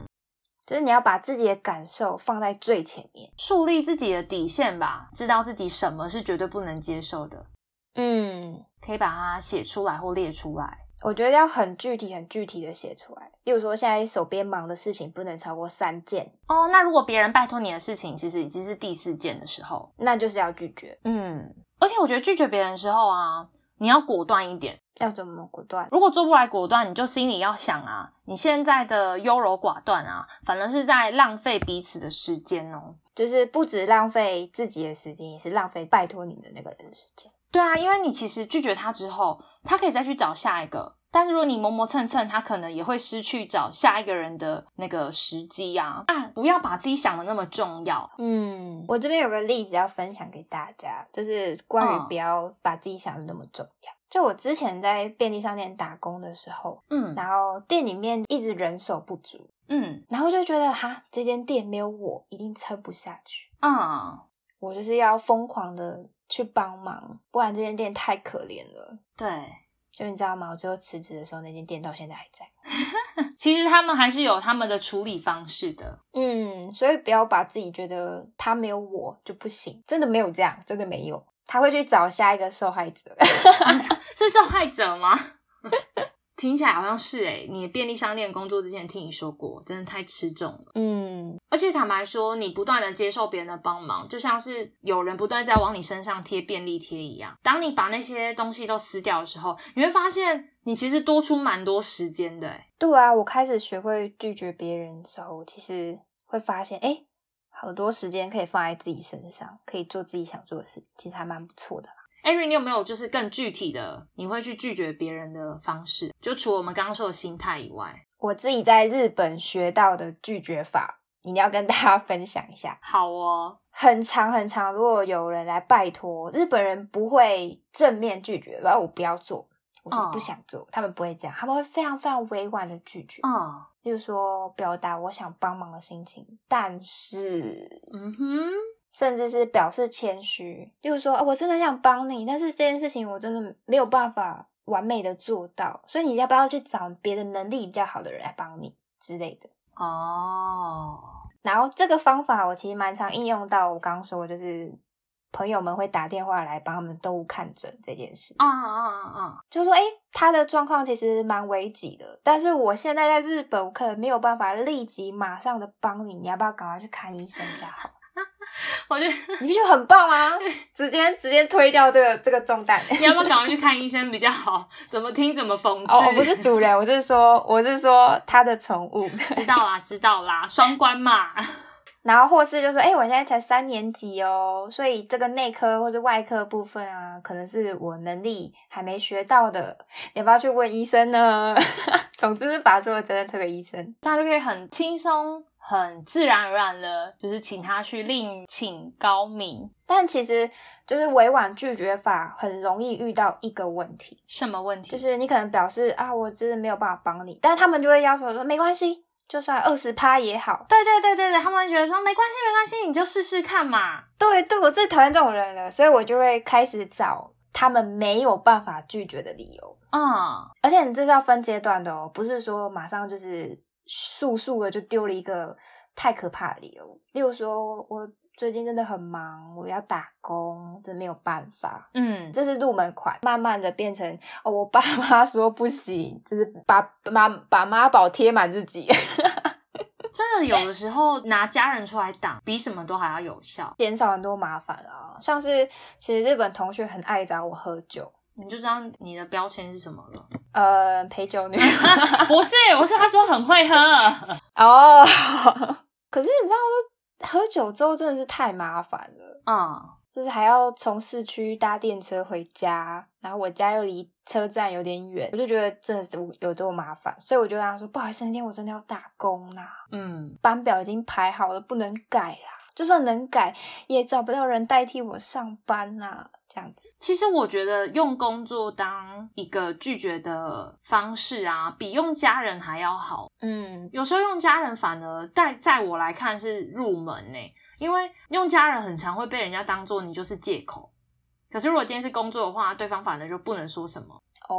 就是你要把自己的感受放在最前面，树立自己的底线吧，知道自己什么是绝对不能接受的。嗯，可以把它写出来或列出来。我觉得要很具体、很具体的写出来。例如说，现在手边忙的事情不能超过三件哦。那如果别人拜托你的事情，其实已经是第四件的时候，那就是要拒绝。嗯。而且我觉得拒绝别人的时候啊，你要果断一点。要怎么果断？如果做不来果断，你就心里要想啊，你现在的优柔寡断啊，反而是在浪费彼此的时间哦。就是不止浪费自己的时间，也是浪费拜托你的那个人的时间。对啊，因为你其实拒绝他之后，他可以再去找下一个。但是如果你磨磨蹭蹭，他可能也会失去找下一个人的那个时机呀。啊，不要把自己想的那么重要。嗯，我这边有个例子要分享给大家，就是关于不要把自己想的那么重要。就我之前在便利商店打工的时候，嗯，然后店里面一直人手不足，嗯，然后就觉得哈，这间店没有我一定撑不下去啊，我就是要疯狂的去帮忙，不然这间店太可怜了。对，就你知道吗？我最后辞职的时候，那间店到现在还在。*laughs* 其实他们还是有他们的处理方式的，嗯，所以不要把自己觉得他没有我就不行，真的没有这样，真的没有。他会去找下一个受害者，*laughs* 是受害者吗？*laughs* 听起来好像是哎，你便利商店工作之前听你说过，真的太吃重了。嗯，而且坦白说，你不断的接受别人的帮忙，就像是有人不断在往你身上贴便利贴一样。当你把那些东西都撕掉的时候，你会发现你其实多出蛮多时间的。对啊，我开始学会拒绝别人的时候，其实会发现哎。好多时间可以放在自己身上，可以做自己想做的事，其实还蛮不错的。艾瑞，你有没有就是更具体的，你会去拒绝别人的方式？就除了我们刚刚说的心态以外，我自己在日本学到的拒绝法，一定要跟大家分享一下。好哦，很长很长。如果有人来拜托，日本人不会正面拒绝，然后我不要做，我就不想做，他们不会这样，他们会非常非常委婉的拒绝。哦。例如说，表达我想帮忙的心情，但是，嗯哼，甚至是表示谦虚。例如说，我真的想帮你，但是这件事情我真的没有办法完美的做到，所以你要不要去找别的能力比较好的人来帮你之类的？哦，然后这个方法我其实蛮常应用到我刚刚说，就是。朋友们会打电话来帮他们动物看诊这件事啊啊啊啊！就说哎，他的状况其实蛮危急的，但是我现在在日本，我可能没有办法立即马上的帮你，你要不要赶快去看医生比较好？*laughs* 我觉得你不就很棒吗？*laughs* 直接直接推掉这个这个重担，你要不要赶快去看医生比较好？怎么听怎么讽刺？哦，我不是主人，我是说我是说他的宠物。*laughs* 知道啦，知道啦，双关嘛。然后或是就说，哎，我现在才三年级哦，所以这个内科或者外科部分啊，可能是我能力还没学到的，要不要去问医生呢？总之是把所有责任推给医生，这样就可以很轻松、很自然而然的，就是请他去另请高明。但其实就是委婉拒绝法很容易遇到一个问题，什么问题？就是你可能表示啊，我真的没有办法帮你，但他们就会要求说，没关系。就算二十趴也好，对对对对对，他们觉得说没关系没关系，你就试试看嘛。对对，我最讨厌这种人了，所以我就会开始找他们没有办法拒绝的理由啊。而且你这是要分阶段的哦，不是说马上就是速速的就丢了一个太可怕的理由。例如说我。最近真的很忙，我要打工，真没有办法。嗯，这是入门款，慢慢的变成哦，我爸妈 *laughs* 说不行，就是把妈把妈宝贴满自己。*laughs* 真的有的时候拿家人出来挡，比什么都还要有效，减少很多麻烦啊。像是其实日本同学很爱找我喝酒，你就知道你的标签是什么了。呃，陪酒女。*laughs* 不是，我是他说很会喝。*laughs* 哦。*laughs* 可是你知道喝酒之后真的是太麻烦了，嗯，就是还要从市区搭电车回家，然后我家又离车站有点远，我就觉得真的有多麻烦，所以我就跟他说：“不好意思，那天我真的要打工啦，嗯，班表已经排好了，不能改啦，就算能改，也找不到人代替我上班啦。”这样子，其实我觉得用工作当一个拒绝的方式啊，比用家人还要好。嗯，有时候用家人反而在在我来看是入门呢，因为用家人很常会被人家当做你就是借口。可是如果今天是工作的话，对方反而就不能说什么。哦，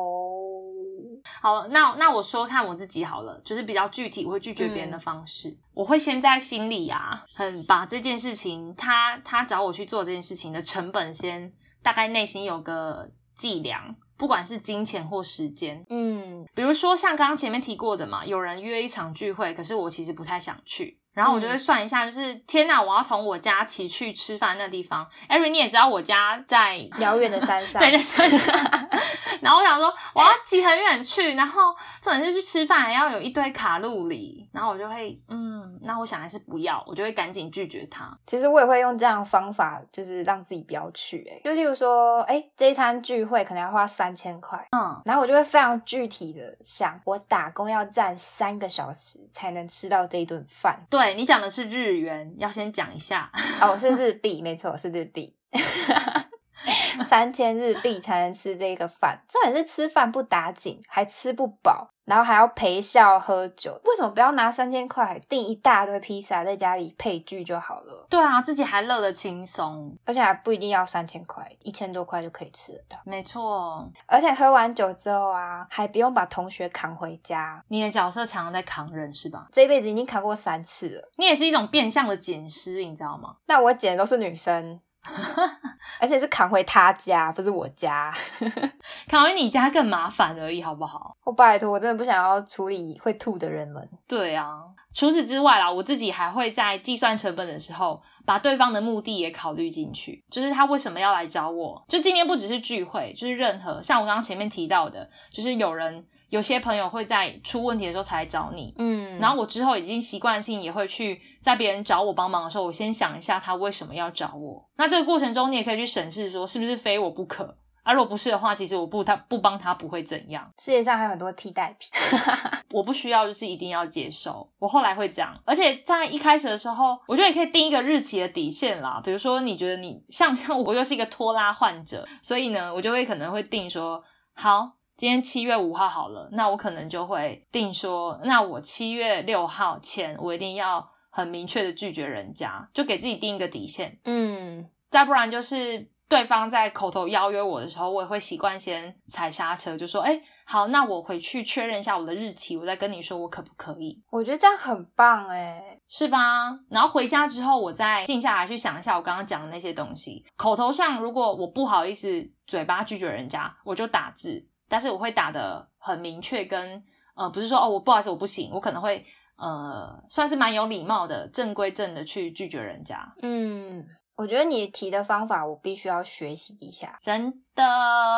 好，那那我说看我自己好了，就是比较具体，我会拒绝别人的方式，我会先在心里啊，很把这件事情，他他找我去做这件事情的成本先。大概内心有个计量，不管是金钱或时间，嗯，比如说像刚刚前面提过的嘛，有人约一场聚会，可是我其实不太想去，然后我就会算一下，就是天哪，我要从我家骑去吃饭那地方。Every 你也知道我家在 *laughs* 遥远的山上，对，在山上。*laughs* 然后我想说，我要骑很远去，然后重点是去吃饭还要有一堆卡路里，然后我就会，嗯，那我想还是不要，我就会赶紧拒绝他。其实我也会用这样的方法，就是让自己不要去。哎，就例如说，哎，这一餐聚会可能要花三千块，嗯，然后我就会非常具体的想，我打工要站三个小时才能吃到这一顿饭。对你讲的是日元，要先讲一下哦，是日币，没错，是日币。*laughs* *laughs* 三千日币才能吃这个饭，重点是吃饭不打紧，还吃不饱，然后还要陪笑喝酒。为什么不要拿三千块订一大堆披萨，在家里配剧就好了？对啊，自己还乐得轻松，而且还不一定要三千块，一千多块就可以吃得到。没错，而且喝完酒之后啊，还不用把同学扛回家。你的角色常常在扛人是吧？这一辈子已经扛过三次了。你也是一种变相的捡尸，你知道吗？那我捡的都是女生。*laughs* 而且是扛回他家，不是我家，*laughs* 扛回你家更麻烦而已，好不好？我拜托，我真的不想要处理会吐的人们。对啊，除此之外啦，我自己还会在计算成本的时候，把对方的目的也考虑进去，就是他为什么要来找我？就今天不只是聚会，就是任何像我刚刚前面提到的，就是有人。有些朋友会在出问题的时候才来找你，嗯，然后我之后已经习惯性也会去在别人找我帮忙的时候，我先想一下他为什么要找我。那这个过程中，你也可以去审视说是不是非我不可。啊，如果不是的话，其实我不他不帮他不会怎样。世界上还有很多替代品，*laughs* 我不需要就是一定要接受。我后来会这样，而且在一开始的时候，我觉得也可以定一个日期的底线啦。比如说，你觉得你像像我又是一个拖拉患者，所以呢，我就会可能会定说好。今天七月五号好了，那我可能就会定说，那我七月六号前，我一定要很明确的拒绝人家，就给自己定一个底线。嗯，再不然就是对方在口头邀约我的时候，我也会习惯先踩刹车，就说，哎，好，那我回去确认一下我的日期，我再跟你说我可不可以。我觉得这样很棒，哎，是吧？然后回家之后，我再静下来去想一下我刚刚讲的那些东西。口头上如果我不好意思嘴巴拒绝人家，我就打字。但是我会打的很明确，跟呃不是说哦我不好意思我不行，我可能会呃算是蛮有礼貌的，正规正的去拒绝人家。嗯，我觉得你提的方法我必须要学习一下，真的，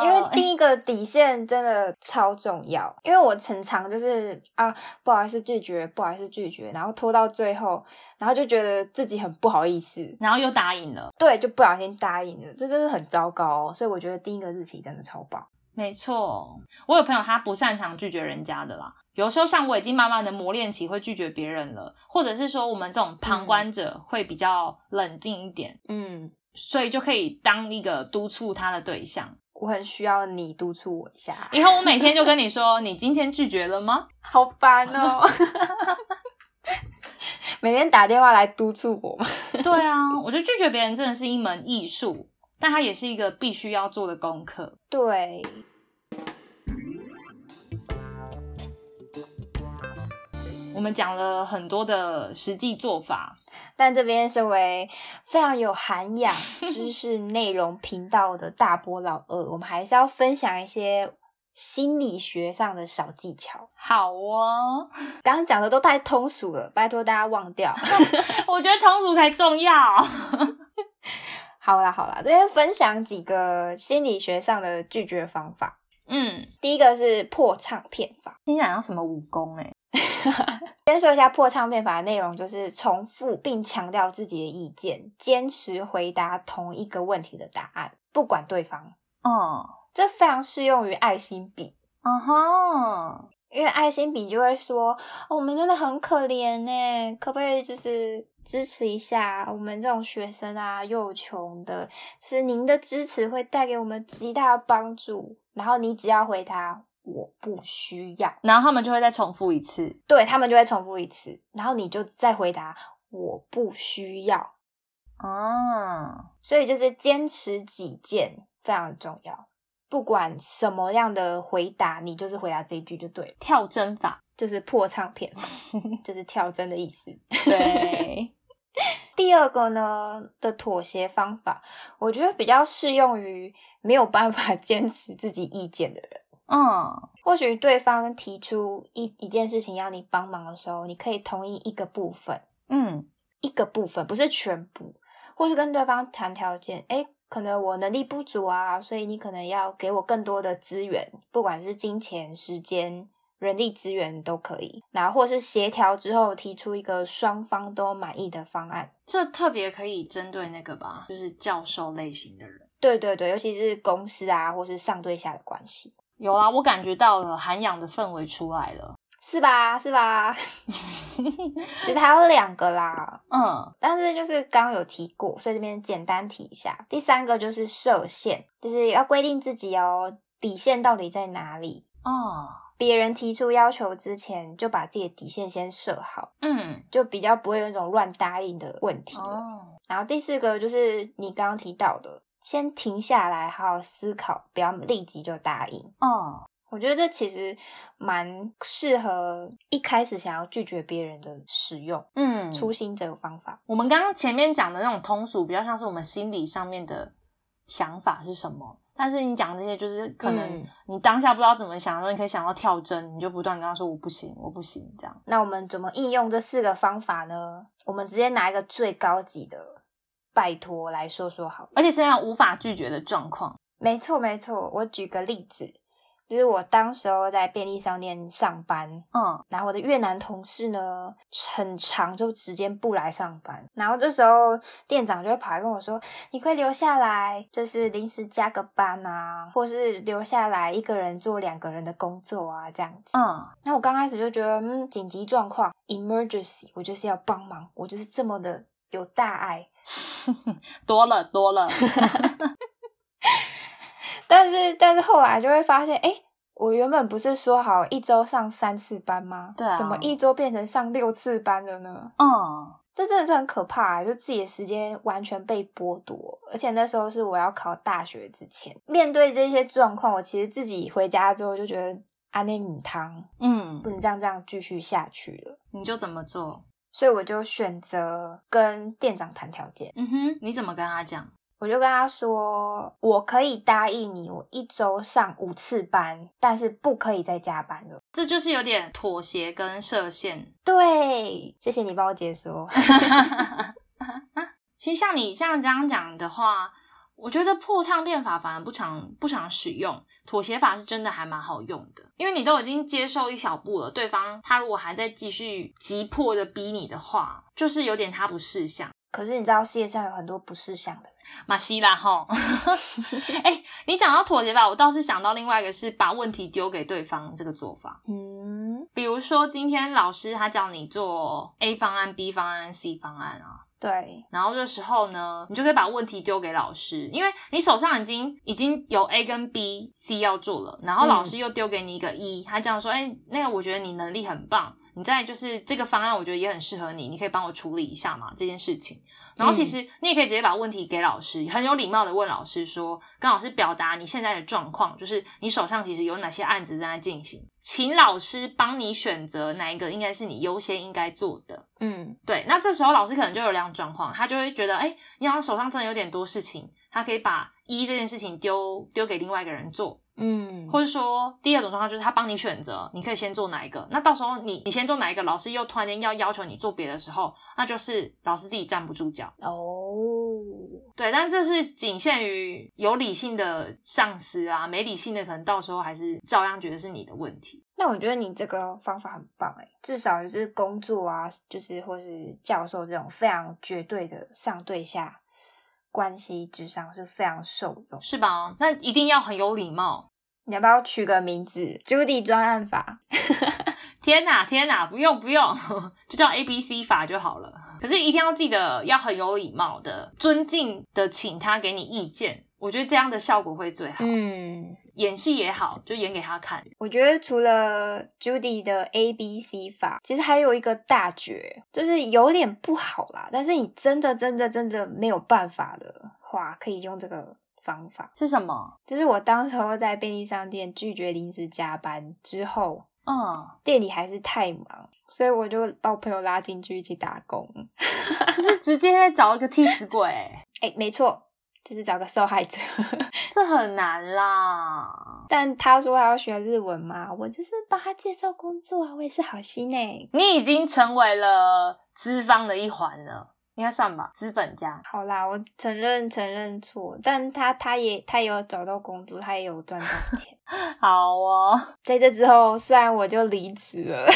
因为第一个底线真的超重要。因为我常常就是啊不好意思拒绝，不好意思拒绝，然后拖到最后，然后就觉得自己很不好意思，然后又答应了，对，就不小心答应了，这真的很糟糕。所以我觉得第一个日期真的超棒。没错，我有朋友他不擅长拒绝人家的啦。有时候像我已经慢慢的磨练起会拒绝别人了，或者是说我们这种旁观者会比较冷静一点，嗯，所以就可以当一个督促他的对象。我很需要你督促我一下。以后我每天就跟你说，你今天拒绝了吗？*laughs* 好烦哦，*laughs* *laughs* 每天打电话来督促我。对啊，我觉得拒绝别人真的是一门艺术。但它也是一个必须要做的功课。对，我们讲了很多的实际做法，但这边身为非常有涵养、知识内容频道的大波老二，我们还是要分享一些心理学上的小技巧。好哦，刚刚讲的都太通俗了，拜托大家忘掉。*laughs* 我觉得通俗才重要。好啦好啦，这边分享几个心理学上的拒绝方法。嗯，第一个是破唱片法，听起来像什么武功哎。*laughs* 先说一下破唱片法的内容，就是重复并强调自己的意见，坚持回答同一个问题的答案，不管对方。哦，这非常适用于爱心笔。嗯哼。因为爱心笔就会说，我们真的很可怜呢，可不可以就是支持一下我们这种学生啊，又穷的，就是您的支持会带给我们极大的帮助。然后你只要回答我不需要，然后他们就会再重复一次，对他们就会重复一次，然后你就再回答我不需要。哦，所以就是坚持己见非常重要。不管什么样的回答，你就是回答这一句就对。跳针法就是破唱片，*laughs* 就是跳针的意思。*laughs* 对。*laughs* 第二个呢的妥协方法，我觉得比较适用于没有办法坚持自己意见的人。嗯，或许对方提出一一件事情要你帮忙的时候，你可以同意一个部分，嗯一个部分，不是全部，或是跟对方谈条件，诶，可能我能力不足啊，所以你可能要给我更多的资源，不管是金钱、时间、人力资源都可以，然后或是协调之后提出一个双方都满意的方案。这特别可以针对那个吧，就是教授类型的人。对对对，尤其是公司啊，或是上对下的关系，有啊，我感觉到了涵养的氛围出来了。是吧？是吧？*laughs* 其实还有两个啦，嗯但是就是刚刚有提过，所以这边简单提一下。第三个就是设限，就是要规定自己哦，底线到底在哪里。哦别人提出要求之前，就把自己的底线先设好，嗯就比较不会有那种乱答应的问题了。哦然后第四个就是你刚刚提到的，先停下来，好好思考，不要立即就答应。哦我觉得这其实蛮适合一开始想要拒绝别人的使用嗯，初心这个方法。我们刚刚前面讲的那种通俗，比较像是我们心理上面的想法是什么。但是你讲这些，就是可能嗯你当下不知道怎么想的时候，你可以想到跳针，你就不断跟他说我不行，我不行，这样。那我们怎么应用这四个方法呢？我们直接拿一个最高级的拜托来说说好。而且是那样无法拒绝的状况。没错，没错。我举个例子，就是我当时候在便利商店上班，嗯然后我的越南同事呢，很长就直接不来上班，然后这时候店长就会跑来跟我说：“你可以留下来，就是临时加个班啊，或是留下来一个人做两个人的工作啊，这样子。”嗯，那我刚开始就觉得，嗯，紧急状况 （emergency），我就是要帮忙，我就是这么的有大爱。多 *laughs* 了多了。*laughs* 但是，但是后来就会发现，哎，我原本不是说好一周上三次班吗？对啊怎么一周变成上六次班了呢？嗯这真的是很可怕、啊，就自己的时间完全被剥夺，而且那时候是我要考大学之前，面对这些状况，我其实自己回家之后就觉得安内米汤嗯不，能这样这样继续下去了，你就怎么做？所以我就选择跟店长谈条件，嗯哼，你怎么跟他讲？我就跟他说，我可以答应你，我一周上五次班，但是不可以再加班了。这就是有点妥协跟设限。对，谢谢你帮我解说。*laughs* 其实像你像这样讲的话，我觉得破唱片法反而不常不常使用，妥协法是真的还蛮好用的，因为你都已经接受一小步了，对方他如果还在继续急迫的逼你的话，就是有点他不识相。可是你知道世界上有很多不识相的人，马西拉哈，*laughs* 哎、你讲到妥协吧，我倒是想到另外一个是把问题丢给对方这个做法。嗯，比如说，今天老师他叫你做 A 方案、B 方案、C 方案啊，对，然后这时候呢，你就可以把问题丢给老师，因为你手上已经已经有 A 跟 B、C 要做了，然后老师又丢给你一个 E，、他这样说，哎，那个我觉得你能力很棒，你在就是这个方案我觉得也很适合你，你可以帮我处理一下嘛这件事情。然后其实你也可以直接把问题给老师，很有礼貌的问老师说，跟老师表达你现在的状况，就是你手上其实有哪些案子正在进行，请老师帮你选择哪一个应该是你优先应该做的。嗯对，那这时候老师可能就有两种状况，他就会觉得，哎、你好像手上真的有点多事情，他可以把一这件事情丢丢给另外一个人做，嗯，或者说第二种状况就是他帮你选择，你可以先做哪一个。那到时候你你先做哪一个，老师又突然间要要求你做别的时候，那就是老师自己站不住脚。哦，对，但这是仅限于有理性的上司啊，没理性的可能到时候还是照样觉得是你的问题。那我觉得你这个方法很棒哎，至少就是工作啊，就是或是教授这种非常绝对的上对下关系之上是非常受用。是吧？那一定要很有礼貌。你要不要取个名字？Judy 专案法。*laughs* 天哪，天哪，不用不用，*laughs* 就叫 A B C 法就好了。可是一定要记得要很有礼貌的、尊敬的，请他给你意见。我觉得这样的效果会最好。嗯，演戏也好，就演给他看。我觉得除了 Judy 的 A B C 法，其实还有一个大绝，就是有点不好啦。但是你真的真的真的没有办法的话，可以用这个方法。是什么？就是我当时候在便利商店拒绝临时加班之后，嗯，店里还是太忙，所以我就把我朋友拉进去一起打工。*laughs* 就是直接在找一个替死鬼。哎，没错，就是找个受害者。*laughs* 这很难啦。但他说他要学日文嘛，我就是帮他介绍工作啊，我也是好心哎。你已经成为了资方的一环了，应该算吧，资本家。好啦，我承认承认错，但他他也他也有找到工作，他也有赚到钱。*laughs* 好哦，在这之后，虽然我就离职了。*laughs*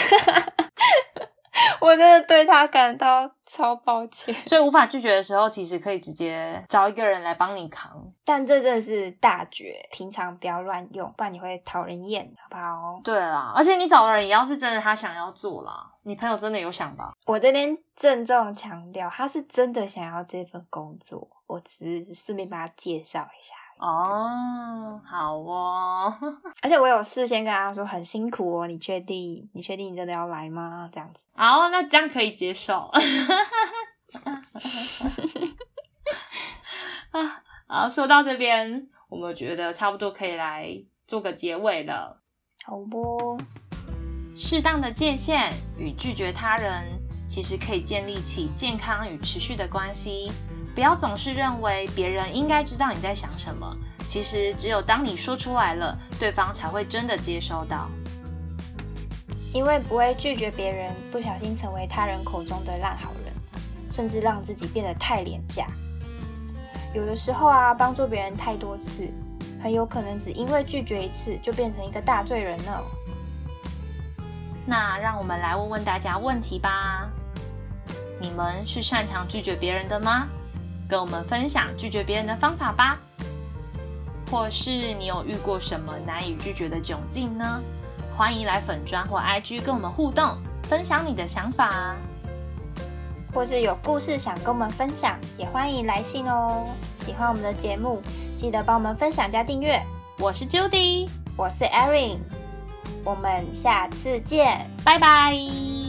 *laughs* 我真的对他感到超抱歉，所以无法拒绝的时候，其实可以直接找一个人来帮你扛。但这真的是大绝，平常不要乱用，不然你会讨人厌，好不好？对啦，而且你找的人也要是真的他想要做啦，你朋友真的有想吧？我这边郑重强调，他是真的想要这份工作，我只是顺便帮他介绍一下。哦，好哦，*laughs* 而且我有事先跟他说很辛苦哦，你确定？你确定你真的要来吗？这样子，好，那这样可以接受。啊，*laughs* 好，说到这边，我们觉得差不多可以来做个结尾了。好不？适当的界限与拒绝他人，其实可以建立起健康与持续的关系。不要总是认为别人应该知道你在想什么，其实只有当你说出来了，对方才会真的接收到。因为不会拒绝别人，不小心成为他人口中的烂好人，甚至让自己变得太廉价。有的时候啊，帮助别人太多次，很有可能只因为拒绝一次，就变成一个大罪人了。那让我们来问问大家问题吧：你们是擅长拒绝别人的吗？跟我们分享拒绝别人的方法吧，或是你有遇过什么难以拒绝的窘境呢？欢迎来粉砖或 IG 跟我们互动，分享你的想法。或是有故事想跟我们分享，也欢迎来信哦。喜欢我们的节目，记得帮我们分享加订阅。我是 Judy，我是 Erin，我们下次见，拜拜。